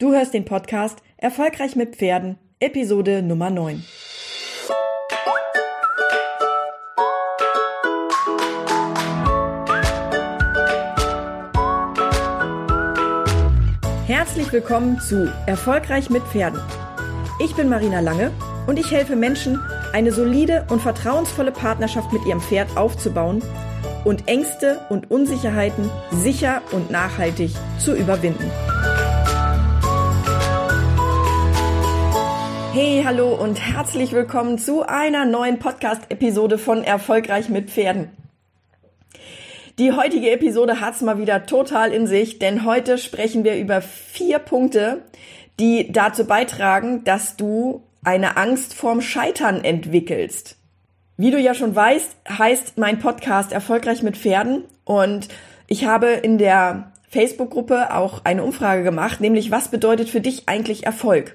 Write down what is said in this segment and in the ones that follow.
Du hörst den Podcast Erfolgreich mit Pferden, Episode Nummer 9. Herzlich willkommen zu Erfolgreich mit Pferden. Ich bin Marina Lange und ich helfe Menschen, eine solide und vertrauensvolle Partnerschaft mit ihrem Pferd aufzubauen und Ängste und Unsicherheiten sicher und nachhaltig zu überwinden. Hey, hallo und herzlich willkommen zu einer neuen Podcast-Episode von Erfolgreich mit Pferden. Die heutige Episode hat's mal wieder total in sich, denn heute sprechen wir über vier Punkte, die dazu beitragen, dass du eine Angst vorm Scheitern entwickelst. Wie du ja schon weißt, heißt mein Podcast Erfolgreich mit Pferden und ich habe in der Facebook-Gruppe auch eine Umfrage gemacht, nämlich was bedeutet für dich eigentlich Erfolg?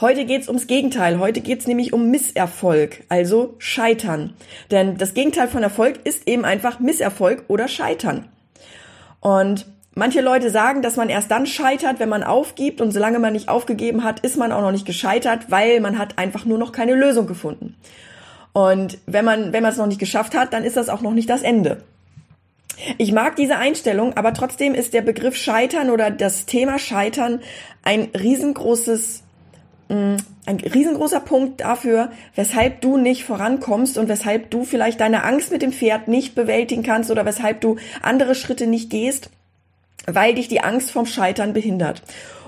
Heute geht's ums Gegenteil. Heute geht's nämlich um Misserfolg, also Scheitern. Denn das Gegenteil von Erfolg ist eben einfach Misserfolg oder Scheitern. Und manche Leute sagen, dass man erst dann scheitert, wenn man aufgibt. Und solange man nicht aufgegeben hat, ist man auch noch nicht gescheitert, weil man hat einfach nur noch keine Lösung gefunden. Und wenn man, wenn man es noch nicht geschafft hat, dann ist das auch noch nicht das Ende. Ich mag diese Einstellung, aber trotzdem ist der Begriff Scheitern oder das Thema Scheitern ein riesengroßes ein riesengroßer Punkt dafür, weshalb du nicht vorankommst und weshalb du vielleicht deine Angst mit dem Pferd nicht bewältigen kannst oder weshalb du andere Schritte nicht gehst, weil dich die Angst vom Scheitern behindert.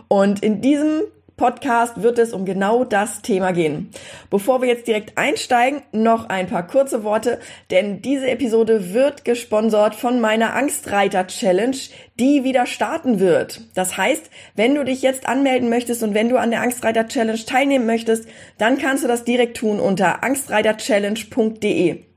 Und in diesem Podcast wird es um genau das Thema gehen. Bevor wir jetzt direkt einsteigen, noch ein paar kurze Worte, denn diese Episode wird gesponsert von meiner Angstreiter Challenge, die wieder starten wird. Das heißt, wenn du dich jetzt anmelden möchtest und wenn du an der Angstreiter Challenge teilnehmen möchtest, dann kannst du das direkt tun unter angstreiterchallenge.de.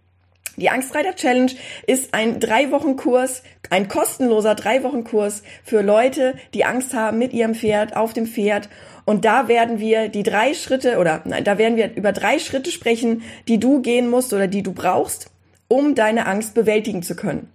Die Angstreiter Challenge ist ein drei Wochen Kurs, ein kostenloser drei Wochen Kurs für Leute, die Angst haben mit ihrem Pferd, auf dem Pferd und da werden wir die drei Schritte oder nein, da werden wir über drei Schritte sprechen, die du gehen musst oder die du brauchst, um deine Angst bewältigen zu können.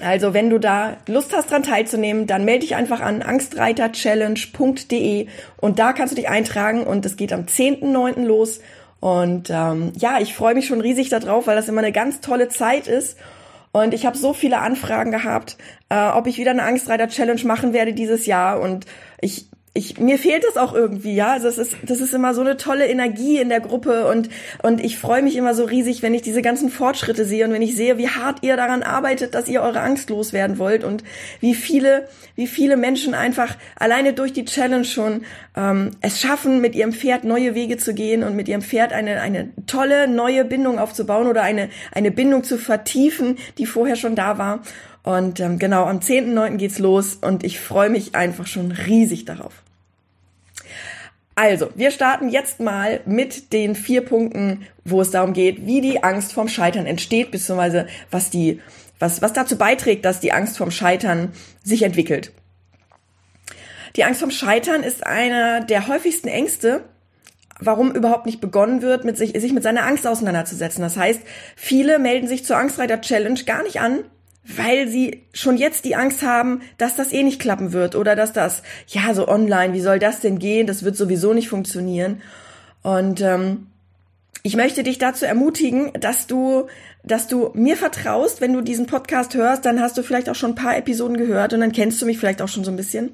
Also wenn du da Lust hast, dran teilzunehmen, dann melde dich einfach an angstreiterchallenge.de und da kannst du dich eintragen und es geht am 10.9. los. Und ähm, ja, ich freue mich schon riesig darauf, weil das immer eine ganz tolle Zeit ist. Und ich habe so viele Anfragen gehabt, äh, ob ich wieder eine Angstreiter-Challenge machen werde dieses Jahr. Und ich ich, mir fehlt es auch irgendwie, ja. Also es ist, das ist immer so eine tolle Energie in der Gruppe und, und ich freue mich immer so riesig, wenn ich diese ganzen Fortschritte sehe und wenn ich sehe, wie hart ihr daran arbeitet, dass ihr eure Angst loswerden wollt und wie viele, wie viele Menschen einfach alleine durch die Challenge schon ähm, es schaffen, mit ihrem Pferd neue Wege zu gehen und mit ihrem Pferd eine, eine tolle neue Bindung aufzubauen oder eine, eine Bindung zu vertiefen, die vorher schon da war. Und ähm, genau, am 10.9. geht's los und ich freue mich einfach schon riesig darauf. Also, wir starten jetzt mal mit den vier Punkten, wo es darum geht, wie die Angst vorm Scheitern entsteht, beziehungsweise was die, was, was dazu beiträgt, dass die Angst vorm Scheitern sich entwickelt. Die Angst vorm Scheitern ist einer der häufigsten Ängste, warum überhaupt nicht begonnen wird, mit sich, sich mit seiner Angst auseinanderzusetzen. Das heißt, viele melden sich zur Angstreiter Challenge gar nicht an, weil sie schon jetzt die Angst haben, dass das eh nicht klappen wird oder dass das, ja, so online, wie soll das denn gehen? Das wird sowieso nicht funktionieren. Und ähm, ich möchte dich dazu ermutigen, dass du, dass du mir vertraust, wenn du diesen Podcast hörst, dann hast du vielleicht auch schon ein paar Episoden gehört und dann kennst du mich vielleicht auch schon so ein bisschen.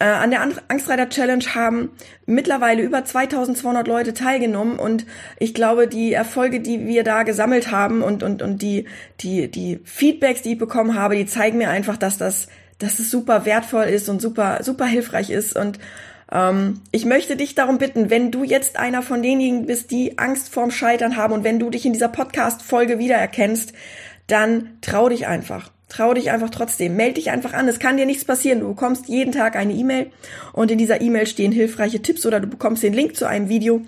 Äh, an der Angstreiter Challenge haben mittlerweile über 2200 Leute teilgenommen und ich glaube, die Erfolge, die wir da gesammelt haben und, und, und die, die, die Feedbacks, die ich bekommen habe, die zeigen mir einfach, dass das, dass es super wertvoll ist und super, super hilfreich ist und ähm, ich möchte dich darum bitten, wenn du jetzt einer von denjenigen bist, die Angst vorm Scheitern haben und wenn du dich in dieser Podcast-Folge wiedererkennst, dann trau dich einfach. Trau dich einfach trotzdem. Meld dich einfach an. Es kann dir nichts passieren. Du bekommst jeden Tag eine E-Mail und in dieser E-Mail stehen hilfreiche Tipps oder du bekommst den Link zu einem Video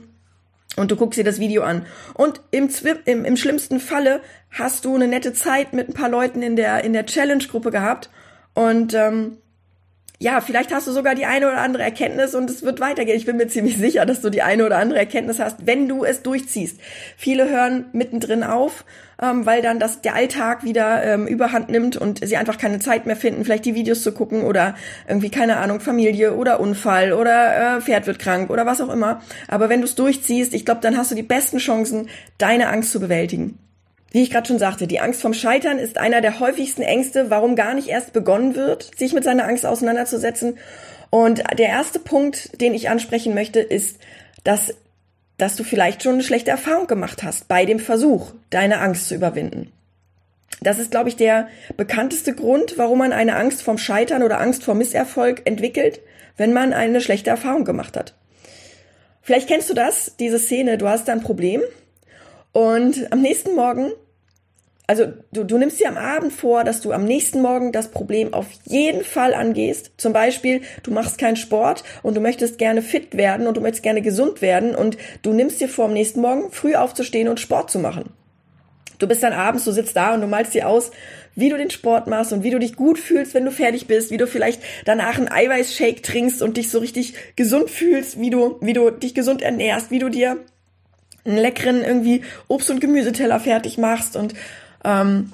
und du guckst dir das Video an. Und im, im, im schlimmsten Falle hast du eine nette Zeit mit ein paar Leuten in der, in der Challenge-Gruppe gehabt und ähm, ja, vielleicht hast du sogar die eine oder andere Erkenntnis und es wird weitergehen. Ich bin mir ziemlich sicher, dass du die eine oder andere Erkenntnis hast, wenn du es durchziehst. Viele hören mittendrin auf, ähm, weil dann das, der Alltag wieder ähm, überhand nimmt und sie einfach keine Zeit mehr finden, vielleicht die Videos zu gucken oder irgendwie, keine Ahnung, Familie oder Unfall oder äh, Pferd wird krank oder was auch immer. Aber wenn du es durchziehst, ich glaube, dann hast du die besten Chancen, deine Angst zu bewältigen. Wie ich gerade schon sagte, die Angst vom Scheitern ist einer der häufigsten Ängste, warum gar nicht erst begonnen wird, sich mit seiner Angst auseinanderzusetzen. Und der erste Punkt, den ich ansprechen möchte, ist, dass, dass du vielleicht schon eine schlechte Erfahrung gemacht hast bei dem Versuch, deine Angst zu überwinden. Das ist, glaube ich, der bekannteste Grund, warum man eine Angst vom Scheitern oder Angst vor Misserfolg entwickelt, wenn man eine schlechte Erfahrung gemacht hat. Vielleicht kennst du das, diese Szene, du hast da ein Problem und am nächsten Morgen, also du, du nimmst dir am Abend vor, dass du am nächsten Morgen das Problem auf jeden Fall angehst. Zum Beispiel, du machst keinen Sport und du möchtest gerne fit werden und du möchtest gerne gesund werden und du nimmst dir vor, am nächsten Morgen früh aufzustehen und Sport zu machen. Du bist dann abends, du sitzt da und du malst dir aus, wie du den Sport machst und wie du dich gut fühlst, wenn du fertig bist, wie du vielleicht danach einen Eiweißshake trinkst und dich so richtig gesund fühlst, wie du, wie du dich gesund ernährst, wie du dir einen leckeren irgendwie Obst- und Gemüseteller fertig machst und ähm,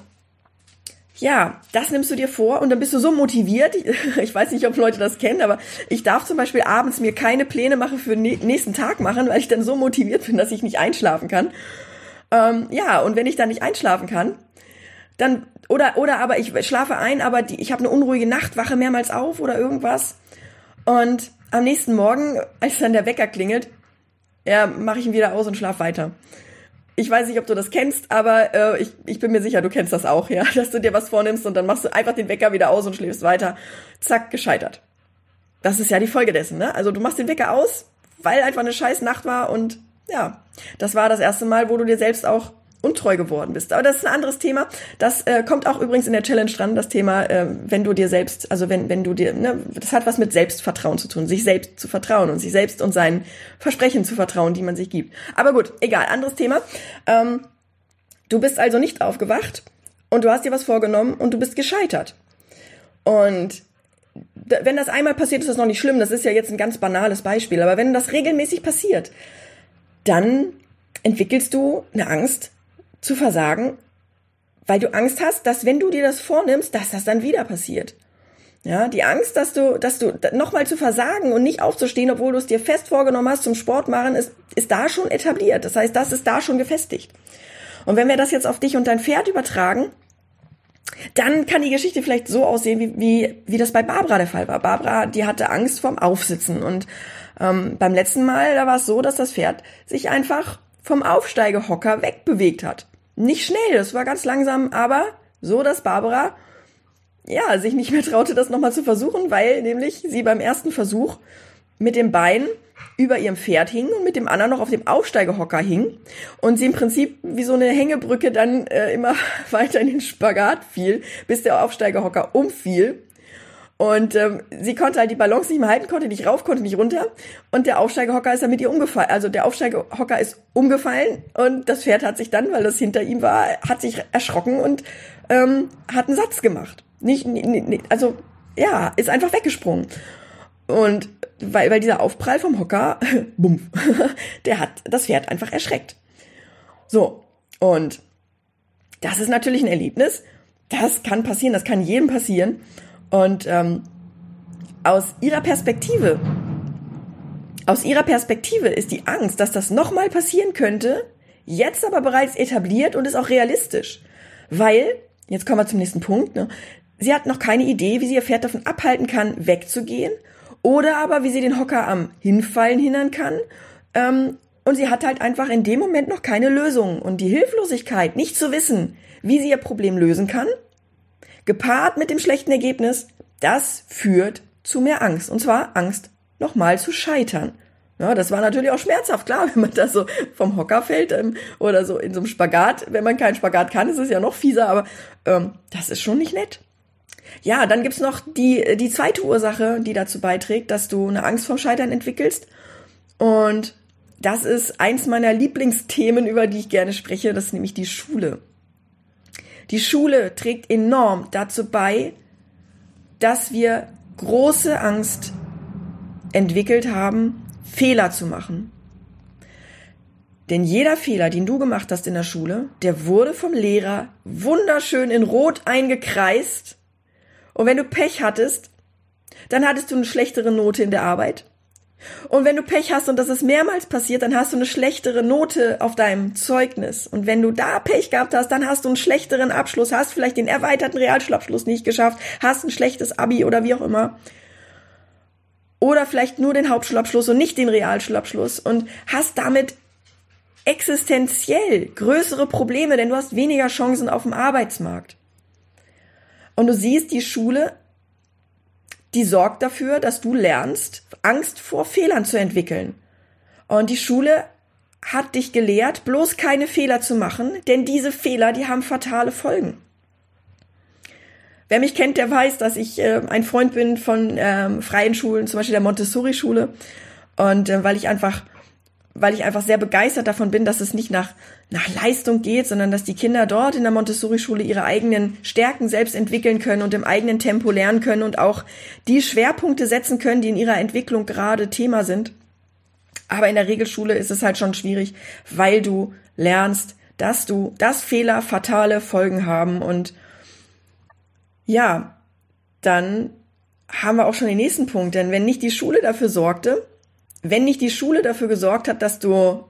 ja, das nimmst du dir vor und dann bist du so motiviert. Ich weiß nicht, ob Leute das kennen, aber ich darf zum Beispiel abends mir keine Pläne machen für den nächsten Tag machen, weil ich dann so motiviert bin, dass ich nicht einschlafen kann. Ähm, ja, und wenn ich dann nicht einschlafen kann, dann oder oder aber ich schlafe ein, aber die, ich habe eine unruhige Nacht, wache mehrmals auf oder irgendwas und am nächsten Morgen, als dann der Wecker klingelt, ja, mache ich ihn wieder aus und schlaf weiter. Ich weiß nicht, ob du das kennst, aber äh, ich, ich bin mir sicher, du kennst das auch, ja, dass du dir was vornimmst und dann machst du einfach den Wecker wieder aus und schläfst weiter. Zack, gescheitert. Das ist ja die Folge dessen, ne? Also du machst den Wecker aus, weil einfach eine scheiß Nacht war und ja, das war das erste Mal, wo du dir selbst auch untreu geworden bist. Aber das ist ein anderes Thema. Das äh, kommt auch übrigens in der Challenge dran, das Thema, äh, wenn du dir selbst, also wenn, wenn du dir, ne, das hat was mit Selbstvertrauen zu tun, sich selbst zu vertrauen und sich selbst und seinen Versprechen zu vertrauen, die man sich gibt. Aber gut, egal, anderes Thema. Ähm, du bist also nicht aufgewacht und du hast dir was vorgenommen und du bist gescheitert. Und wenn das einmal passiert, ist das noch nicht schlimm. Das ist ja jetzt ein ganz banales Beispiel. Aber wenn das regelmäßig passiert, dann entwickelst du eine Angst zu versagen, weil du Angst hast, dass wenn du dir das vornimmst, dass das dann wieder passiert. Ja, die Angst, dass du, dass du nochmal zu versagen und nicht aufzustehen, obwohl du es dir fest vorgenommen hast zum Sport machen, ist, ist da schon etabliert. Das heißt, das ist da schon gefestigt. Und wenn wir das jetzt auf dich und dein Pferd übertragen, dann kann die Geschichte vielleicht so aussehen, wie, wie, wie das bei Barbara der Fall war. Barbara, die hatte Angst vorm Aufsitzen. Und ähm, beim letzten Mal, da war es so, dass das Pferd sich einfach vom Aufsteigehocker wegbewegt hat. Nicht schnell, das war ganz langsam, aber so, dass Barbara ja sich nicht mehr traute, das nochmal zu versuchen, weil nämlich sie beim ersten Versuch mit dem Bein über ihrem Pferd hing und mit dem anderen noch auf dem Aufsteigehocker hing und sie im Prinzip wie so eine Hängebrücke dann äh, immer weiter in den Spagat fiel, bis der Aufsteigehocker umfiel und ähm, sie konnte halt die Balance nicht mehr halten, konnte nicht rauf, konnte nicht runter. Und der Aufsteigehocker ist dann mit ihr umgefallen. Also der Aufsteigehocker ist umgefallen und das Pferd hat sich dann, weil das hinter ihm war, hat sich erschrocken und ähm, hat einen Satz gemacht. Nicht, nicht, also ja, ist einfach weggesprungen. Und weil, weil dieser Aufprall vom Hocker, bumm, der hat das Pferd einfach erschreckt. So, und das ist natürlich ein Erlebnis. Das kann passieren, das kann jedem passieren. Und ähm, aus ihrer Perspektive, aus ihrer Perspektive ist die Angst, dass das nochmal passieren könnte, jetzt aber bereits etabliert und ist auch realistisch. Weil, jetzt kommen wir zum nächsten Punkt, ne, sie hat noch keine Idee, wie sie ihr Pferd davon abhalten kann, wegzugehen oder aber wie sie den Hocker am Hinfallen hindern kann. Ähm, und sie hat halt einfach in dem Moment noch keine Lösung. Und die Hilflosigkeit, nicht zu wissen, wie sie ihr Problem lösen kann, gepaart mit dem schlechten Ergebnis, das führt zu mehr Angst. Und zwar Angst, nochmal zu scheitern. Ja, das war natürlich auch schmerzhaft, klar, wenn man da so vom Hocker fällt ähm, oder so in so einem Spagat. Wenn man keinen Spagat kann, ist es ja noch fieser, aber ähm, das ist schon nicht nett. Ja, dann gibt's noch die, die zweite Ursache, die dazu beiträgt, dass du eine Angst vorm Scheitern entwickelst. Und das ist eins meiner Lieblingsthemen, über die ich gerne spreche, das ist nämlich die Schule. Die Schule trägt enorm dazu bei, dass wir große Angst entwickelt haben, Fehler zu machen. Denn jeder Fehler, den du gemacht hast in der Schule, der wurde vom Lehrer wunderschön in Rot eingekreist. Und wenn du Pech hattest, dann hattest du eine schlechtere Note in der Arbeit. Und wenn du Pech hast und das ist mehrmals passiert, dann hast du eine schlechtere Note auf deinem Zeugnis. Und wenn du da Pech gehabt hast, dann hast du einen schlechteren Abschluss, hast vielleicht den erweiterten Realschulabschluss nicht geschafft, hast ein schlechtes Abi oder wie auch immer. Oder vielleicht nur den Hauptschulabschluss und nicht den Realschulabschluss und hast damit existenziell größere Probleme, denn du hast weniger Chancen auf dem Arbeitsmarkt. Und du siehst, die Schule, die sorgt dafür, dass du lernst, Angst vor Fehlern zu entwickeln. Und die Schule hat dich gelehrt, bloß keine Fehler zu machen, denn diese Fehler, die haben fatale Folgen. Wer mich kennt, der weiß, dass ich äh, ein Freund bin von ähm, freien Schulen, zum Beispiel der Montessori-Schule. Und äh, weil ich einfach weil ich einfach sehr begeistert davon bin, dass es nicht nach, nach Leistung geht, sondern dass die Kinder dort in der Montessori-Schule ihre eigenen Stärken selbst entwickeln können und im eigenen Tempo lernen können und auch die Schwerpunkte setzen können, die in ihrer Entwicklung gerade Thema sind. Aber in der Regelschule ist es halt schon schwierig, weil du lernst, dass du, dass Fehler fatale Folgen haben und ja, dann haben wir auch schon den nächsten Punkt, denn wenn nicht die Schule dafür sorgte, wenn nicht die Schule dafür gesorgt hat, dass du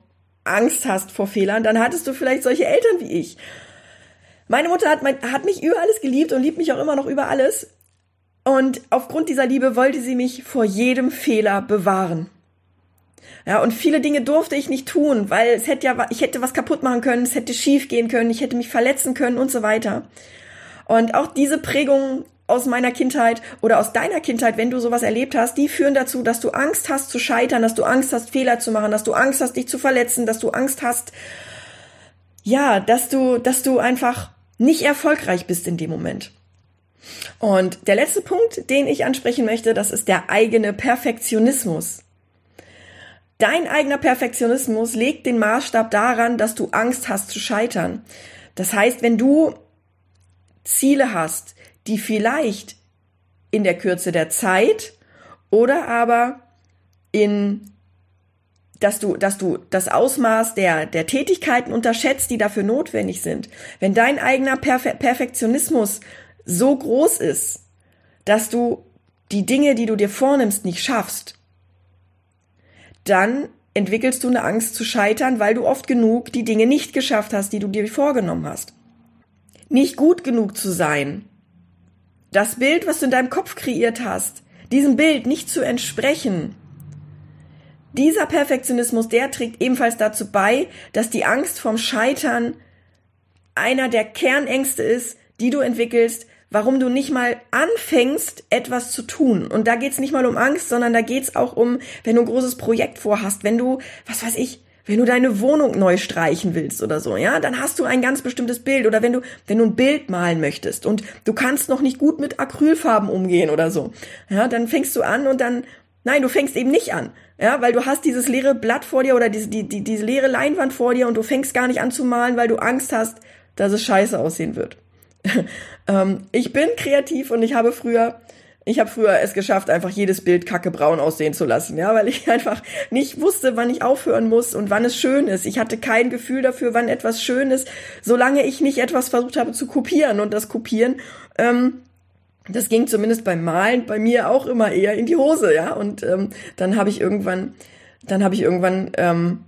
Angst hast vor Fehlern, dann hattest du vielleicht solche Eltern wie ich. Meine Mutter hat, mein, hat mich über alles geliebt und liebt mich auch immer noch über alles. Und aufgrund dieser Liebe wollte sie mich vor jedem Fehler bewahren. Ja, und viele Dinge durfte ich nicht tun, weil es hätte ja, ich hätte was kaputt machen können, es hätte schief gehen können, ich hätte mich verletzen können und so weiter. Und auch diese Prägung aus meiner Kindheit oder aus deiner Kindheit, wenn du sowas erlebt hast, die führen dazu, dass du Angst hast zu scheitern, dass du Angst hast, Fehler zu machen, dass du Angst hast, dich zu verletzen, dass du Angst hast, ja, dass du, dass du einfach nicht erfolgreich bist in dem Moment. Und der letzte Punkt, den ich ansprechen möchte, das ist der eigene Perfektionismus. Dein eigener Perfektionismus legt den Maßstab daran, dass du Angst hast zu scheitern. Das heißt, wenn du Ziele hast, die vielleicht in der Kürze der Zeit oder aber in dass du, dass du das Ausmaß der, der Tätigkeiten unterschätzt, die dafür notwendig sind. Wenn dein eigener Perfe Perfektionismus so groß ist, dass du die Dinge, die du dir vornimmst, nicht schaffst, dann entwickelst du eine Angst zu scheitern, weil du oft genug die Dinge nicht geschafft hast, die du dir vorgenommen hast. Nicht gut genug zu sein, das Bild, was du in deinem Kopf kreiert hast, diesem Bild nicht zu entsprechen. Dieser Perfektionismus, der trägt ebenfalls dazu bei, dass die Angst vom Scheitern einer der Kernängste ist, die du entwickelst, warum du nicht mal anfängst, etwas zu tun. Und da geht's nicht mal um Angst, sondern da geht's auch um, wenn du ein großes Projekt vorhast, wenn du, was weiß ich, wenn du deine Wohnung neu streichen willst oder so, ja, dann hast du ein ganz bestimmtes Bild oder wenn du, wenn du ein Bild malen möchtest und du kannst noch nicht gut mit Acrylfarben umgehen oder so, ja, dann fängst du an und dann, nein, du fängst eben nicht an, ja, weil du hast dieses leere Blatt vor dir oder diese, die, die, diese leere Leinwand vor dir und du fängst gar nicht an zu malen, weil du Angst hast, dass es scheiße aussehen wird. ähm, ich bin kreativ und ich habe früher ich habe früher es geschafft, einfach jedes Bild kacke braun aussehen zu lassen, ja, weil ich einfach nicht wusste, wann ich aufhören muss und wann es schön ist. Ich hatte kein Gefühl dafür, wann etwas schön ist, solange ich nicht etwas versucht habe zu kopieren. Und das Kopieren, ähm, das ging zumindest beim Malen bei mir auch immer eher in die Hose, ja. Und ähm, dann habe ich irgendwann, dann habe ich irgendwann ähm,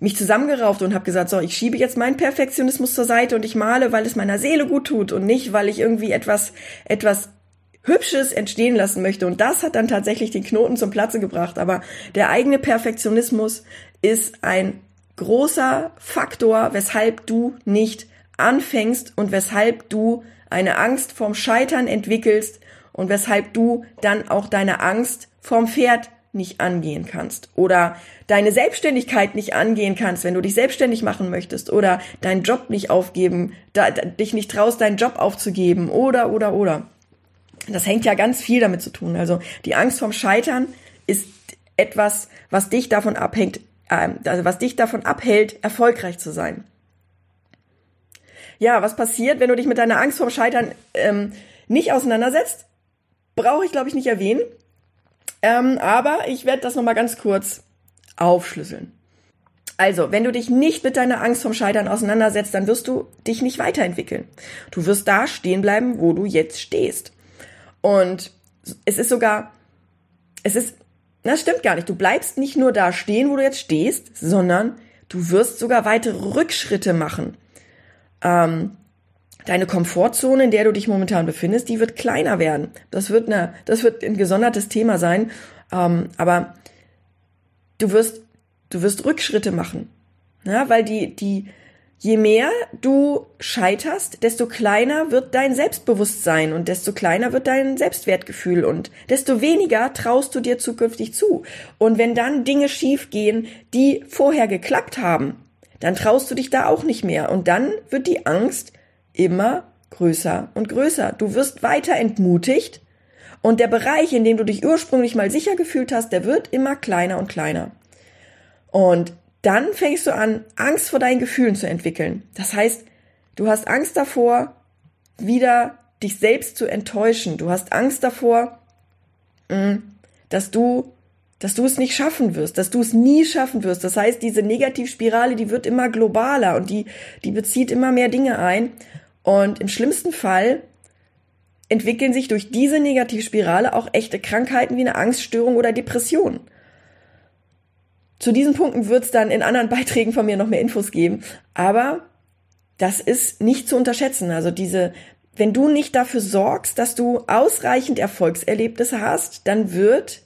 mich zusammengerauft und habe gesagt, so, ich schiebe jetzt meinen Perfektionismus zur Seite und ich male, weil es meiner Seele gut tut und nicht, weil ich irgendwie etwas, etwas Hübsches entstehen lassen möchte. Und das hat dann tatsächlich den Knoten zum Platze gebracht. Aber der eigene Perfektionismus ist ein großer Faktor, weshalb du nicht anfängst und weshalb du eine Angst vorm Scheitern entwickelst und weshalb du dann auch deine Angst vorm Pferd nicht angehen kannst oder deine Selbstständigkeit nicht angehen kannst, wenn du dich selbstständig machen möchtest oder deinen Job nicht aufgeben, da, dich nicht traust, deinen Job aufzugeben oder, oder, oder. Das hängt ja ganz viel damit zu tun. Also die Angst vom Scheitern ist etwas, was dich davon abhängt, äh, also was dich davon abhält, erfolgreich zu sein. Ja, was passiert, wenn du dich mit deiner Angst vorm Scheitern ähm, nicht auseinandersetzt? brauche ich, glaube ich, nicht erwähnen. Ähm, aber ich werde das nochmal ganz kurz aufschlüsseln. Also, wenn du dich nicht mit deiner Angst vom Scheitern auseinandersetzt, dann wirst du dich nicht weiterentwickeln. Du wirst da stehen bleiben, wo du jetzt stehst. Und es ist sogar, es ist, das stimmt gar nicht. Du bleibst nicht nur da stehen, wo du jetzt stehst, sondern du wirst sogar weitere Rückschritte machen. Ähm, deine Komfortzone, in der du dich momentan befindest, die wird kleiner werden. Das wird eine, das wird ein gesondertes Thema sein. Ähm, aber du wirst, du wirst Rückschritte machen. Ja, weil die, die, je mehr du scheiterst, desto kleiner wird dein Selbstbewusstsein und desto kleiner wird dein Selbstwertgefühl und desto weniger traust du dir zukünftig zu. Und wenn dann Dinge schiefgehen, die vorher geklappt haben, dann traust du dich da auch nicht mehr und dann wird die Angst immer größer und größer. Du wirst weiter entmutigt und der Bereich, in dem du dich ursprünglich mal sicher gefühlt hast, der wird immer kleiner und kleiner. Und dann fängst du an, Angst vor deinen Gefühlen zu entwickeln. Das heißt, du hast Angst davor, wieder dich selbst zu enttäuschen. Du hast Angst davor, mm, dass du, dass du es nicht schaffen wirst, dass du es nie schaffen wirst. Das heißt, diese Negativspirale, die wird immer globaler und die, die bezieht immer mehr Dinge ein. Und im schlimmsten Fall entwickeln sich durch diese Negativspirale auch echte Krankheiten wie eine Angststörung oder Depression. Zu diesen Punkten wird es dann in anderen Beiträgen von mir noch mehr Infos geben. Aber das ist nicht zu unterschätzen. Also diese, wenn du nicht dafür sorgst, dass du ausreichend Erfolgserlebnisse hast, dann wird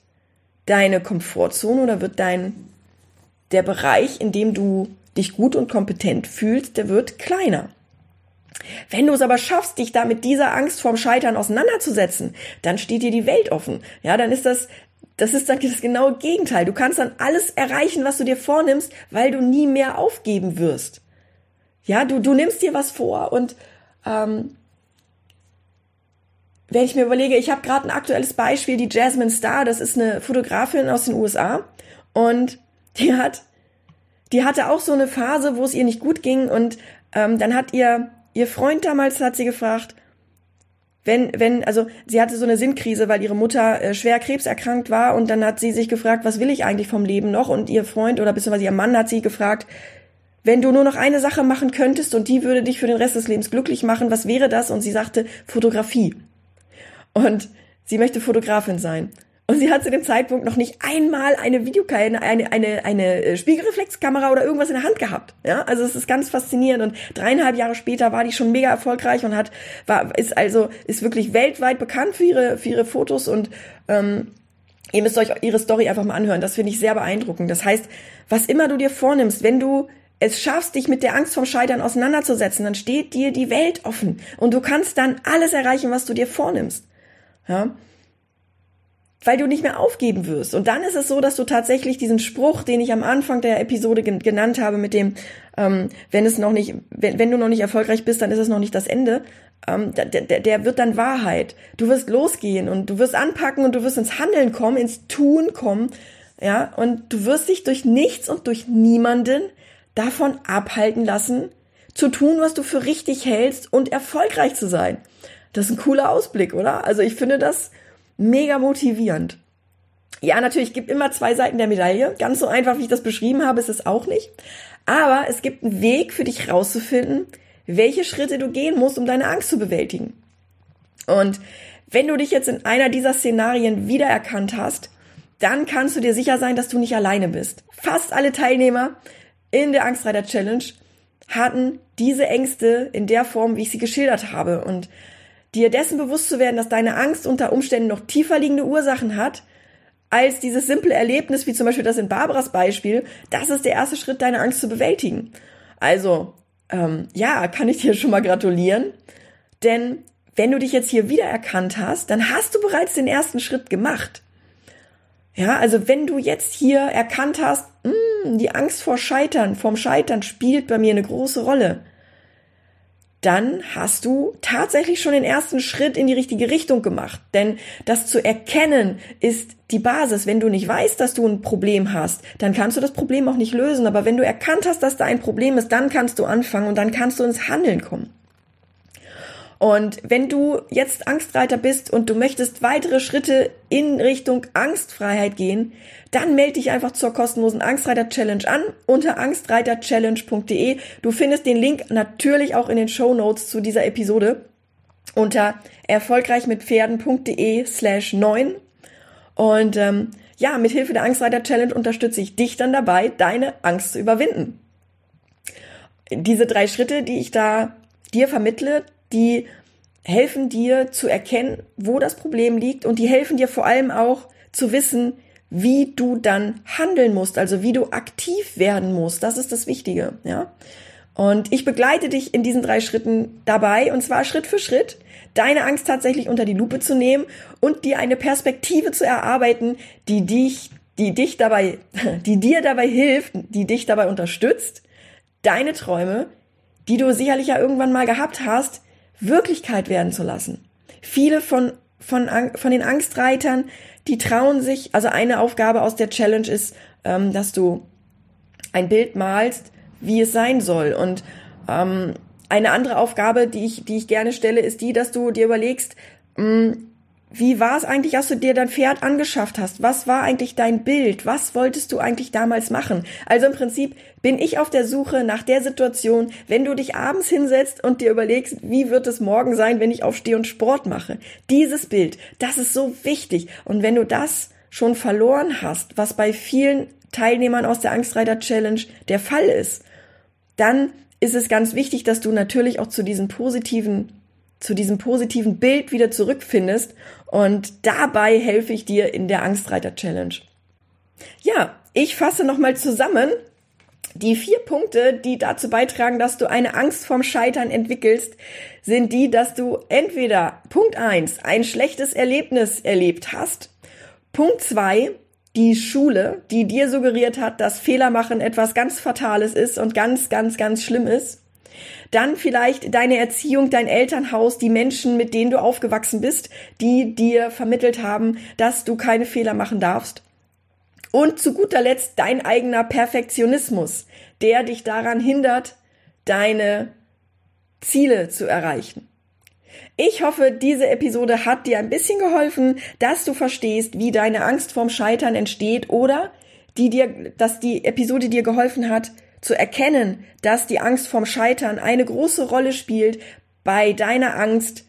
deine Komfortzone oder wird dein, der Bereich, in dem du dich gut und kompetent fühlst, der wird kleiner. Wenn du es aber schaffst, dich da mit dieser Angst vorm Scheitern auseinanderzusetzen, dann steht dir die Welt offen. Ja, dann ist das das ist dann das genaue Gegenteil. Du kannst dann alles erreichen, was du dir vornimmst, weil du nie mehr aufgeben wirst. Ja, du, du nimmst dir was vor und ähm, wenn ich mir überlege, ich habe gerade ein aktuelles Beispiel, die Jasmine Star, das ist eine Fotografin aus den USA und die hat, die hatte auch so eine Phase, wo es ihr nicht gut ging und ähm, dann hat ihr ihr Freund damals hat sie gefragt, wenn, wenn, also sie hatte so eine Sinnkrise, weil ihre Mutter äh, schwer krebserkrankt war und dann hat sie sich gefragt, was will ich eigentlich vom Leben noch? Und ihr Freund oder beziehungsweise ihr Mann hat sie gefragt, wenn du nur noch eine Sache machen könntest und die würde dich für den Rest des Lebens glücklich machen, was wäre das? Und sie sagte Fotografie. Und sie möchte Fotografin sein. Und sie hat zu dem Zeitpunkt noch nicht einmal eine Videokamera, eine, eine, eine äh, Spiegelreflexkamera oder irgendwas in der Hand gehabt. Ja, also es ist ganz faszinierend. Und dreieinhalb Jahre später war die schon mega erfolgreich und hat, war, ist also, ist wirklich weltweit bekannt für ihre, für ihre Fotos und, ähm, ihr müsst euch ihre Story einfach mal anhören. Das finde ich sehr beeindruckend. Das heißt, was immer du dir vornimmst, wenn du es schaffst, dich mit der Angst vom Scheitern auseinanderzusetzen, dann steht dir die Welt offen und du kannst dann alles erreichen, was du dir vornimmst. Ja weil du nicht mehr aufgeben wirst. Und dann ist es so, dass du tatsächlich diesen Spruch, den ich am Anfang der Episode gen genannt habe, mit dem, ähm, wenn es noch nicht, wenn, wenn du noch nicht erfolgreich bist, dann ist es noch nicht das Ende. Ähm, der, der, der wird dann Wahrheit. Du wirst losgehen und du wirst anpacken und du wirst ins Handeln kommen, ins Tun kommen, ja, und du wirst dich durch nichts und durch niemanden davon abhalten lassen, zu tun, was du für richtig hältst und erfolgreich zu sein. Das ist ein cooler Ausblick, oder? Also ich finde das mega motivierend. Ja, natürlich gibt immer zwei Seiten der Medaille. Ganz so einfach, wie ich das beschrieben habe, ist es auch nicht. Aber es gibt einen Weg für dich rauszufinden, welche Schritte du gehen musst, um deine Angst zu bewältigen. Und wenn du dich jetzt in einer dieser Szenarien wiedererkannt hast, dann kannst du dir sicher sein, dass du nicht alleine bist. Fast alle Teilnehmer in der Angstreiter Challenge hatten diese Ängste in der Form, wie ich sie geschildert habe. Und dir dessen bewusst zu werden, dass deine Angst unter Umständen noch tiefer liegende Ursachen hat, als dieses simple Erlebnis, wie zum Beispiel das in Barbaras Beispiel, das ist der erste Schritt, deine Angst zu bewältigen. Also, ähm, ja, kann ich dir schon mal gratulieren, denn wenn du dich jetzt hier wiedererkannt hast, dann hast du bereits den ersten Schritt gemacht. Ja, also wenn du jetzt hier erkannt hast, mh, hm, die Angst vor Scheitern, vorm Scheitern spielt bei mir eine große Rolle, dann hast du tatsächlich schon den ersten Schritt in die richtige Richtung gemacht. Denn das zu erkennen ist die Basis. Wenn du nicht weißt, dass du ein Problem hast, dann kannst du das Problem auch nicht lösen. Aber wenn du erkannt hast, dass da ein Problem ist, dann kannst du anfangen und dann kannst du ins Handeln kommen. Und wenn du jetzt Angstreiter bist und du möchtest weitere Schritte in Richtung Angstfreiheit gehen, dann melde dich einfach zur kostenlosen Angstreiter Challenge an unter angstreiterchallenge.de. Du findest den Link natürlich auch in den Show Notes zu dieser Episode unter erfolgreichmitpferden.de slash 9. Und ähm, ja, mit Hilfe der Angstreiter Challenge unterstütze ich dich dann dabei, deine Angst zu überwinden. Diese drei Schritte, die ich da dir vermittle, die helfen dir zu erkennen, wo das Problem liegt und die helfen dir vor allem auch zu wissen, wie du dann handeln musst, also wie du aktiv werden musst. Das ist das Wichtige, ja. Und ich begleite dich in diesen drei Schritten dabei, und zwar Schritt für Schritt, deine Angst tatsächlich unter die Lupe zu nehmen und dir eine Perspektive zu erarbeiten, die dich, die dich dabei, die dir dabei hilft, die dich dabei unterstützt, deine Träume, die du sicherlich ja irgendwann mal gehabt hast, Wirklichkeit werden zu lassen. Viele von, von, von den Angstreitern die trauen sich, also eine Aufgabe aus der Challenge ist, ähm, dass du ein Bild malst, wie es sein soll. Und ähm, eine andere Aufgabe, die ich, die ich gerne stelle, ist die, dass du dir überlegst, mh, hm, wie war es eigentlich, als du dir dein Pferd angeschafft hast? Was war eigentlich dein Bild? Was wolltest du eigentlich damals machen? Also im Prinzip bin ich auf der Suche nach der Situation, wenn du dich abends hinsetzt und dir überlegst, wie wird es morgen sein, wenn ich aufstehe und Sport mache? Dieses Bild, das ist so wichtig. Und wenn du das schon verloren hast, was bei vielen Teilnehmern aus der Angstreiter Challenge der Fall ist, dann ist es ganz wichtig, dass du natürlich auch zu diesen positiven zu diesem positiven Bild wieder zurückfindest. Und dabei helfe ich dir in der Angstreiter Challenge. Ja, ich fasse nochmal zusammen. Die vier Punkte, die dazu beitragen, dass du eine Angst vorm Scheitern entwickelst, sind die, dass du entweder Punkt eins ein schlechtes Erlebnis erlebt hast, Punkt zwei die Schule, die dir suggeriert hat, dass Fehler machen etwas ganz Fatales ist und ganz, ganz, ganz schlimm ist. Dann vielleicht deine Erziehung, dein Elternhaus, die Menschen, mit denen du aufgewachsen bist, die dir vermittelt haben, dass du keine Fehler machen darfst. Und zu guter Letzt dein eigener Perfektionismus, der dich daran hindert, deine Ziele zu erreichen. Ich hoffe, diese Episode hat dir ein bisschen geholfen, dass du verstehst, wie deine Angst vorm Scheitern entsteht oder die dir, dass die Episode dir geholfen hat, zu erkennen, dass die Angst vorm Scheitern eine große Rolle spielt bei deiner Angst,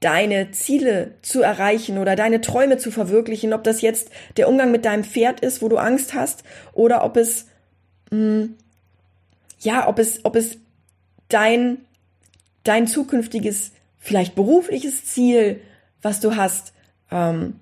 deine Ziele zu erreichen oder deine Träume zu verwirklichen, ob das jetzt der Umgang mit deinem Pferd ist, wo du Angst hast, oder ob es mh, hm, ja, ob es ob es dein dein zukünftiges vielleicht berufliches Ziel, was du hast, ähm,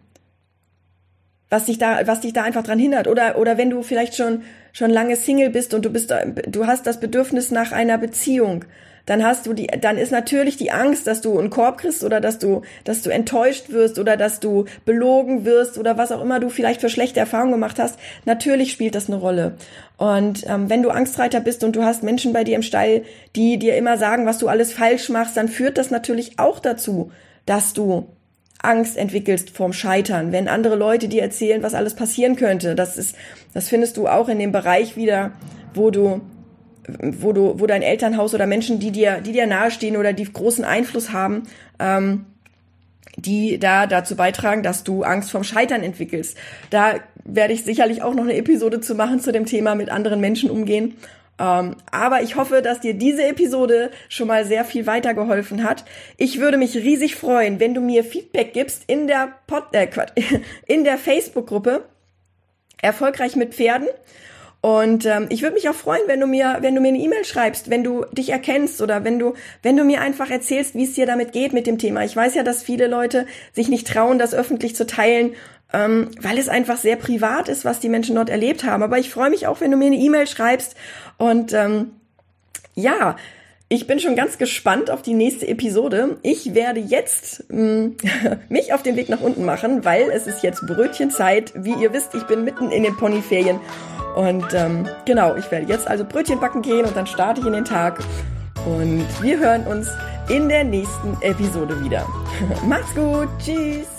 was dich da, was dich da einfach dran hindert. Oder, oder wenn du vielleicht schon, schon lange Single bist und du bist, du hast das Bedürfnis nach einer Beziehung, dann hast du die, dann ist natürlich die Angst, dass du einen Korb kriegst oder dass du, dass du enttäuscht wirst oder dass du belogen wirst oder was auch immer du vielleicht für schlechte Erfahrungen gemacht hast. Natürlich spielt das eine Rolle. Und ähm, wenn du Angstreiter bist und du hast Menschen bei dir im Stall, die dir immer sagen, was du alles falsch machst, dann führt das natürlich auch dazu, dass du Angst entwickelst vorm Scheitern, wenn andere Leute dir erzählen, was alles passieren könnte. Das ist, das findest du auch in dem Bereich wieder, wo du, wo du, wo dein Elternhaus oder Menschen, die dir, die dir nahestehen oder die großen Einfluss haben, ähm, die da dazu beitragen, dass du Angst vorm Scheitern entwickelst. Da werde ich sicherlich auch noch eine Episode zu machen zu dem Thema mit anderen Menschen umgehen. Ähm, aber ich hoffe, dass dir diese Episode schon mal sehr viel weitergeholfen hat. Ich würde mich riesig freuen, wenn du mir Feedback gibst in der Pod äh, in der Facebook-Gruppe Erfolgreich mit Pferden. Und ähm, ich würde mich auch freuen, wenn du mir, wenn du mir eine E-Mail schreibst, wenn du dich erkennst oder wenn du, wenn du mir einfach erzählst, wie es dir damit geht mit dem Thema. Ich weiß ja, dass viele Leute sich nicht trauen, das öffentlich zu teilen ähm, weil es einfach sehr privat ist, was die Menschen dort erlebt haben. Aber ich freue mich auch, wenn du mir eine E-Mail schreibst. Und ähm, ja, ich bin schon ganz gespannt auf die nächste Episode. Ich werde jetzt ähm, mich auf den Weg nach unten machen, weil es ist jetzt Brötchenzeit. Wie ihr wisst, ich bin mitten in den Ponyferien. Und ähm, genau, ich werde jetzt also Brötchen backen gehen und dann starte ich in den Tag. Und wir hören uns in der nächsten Episode wieder. Macht's gut. Tschüss.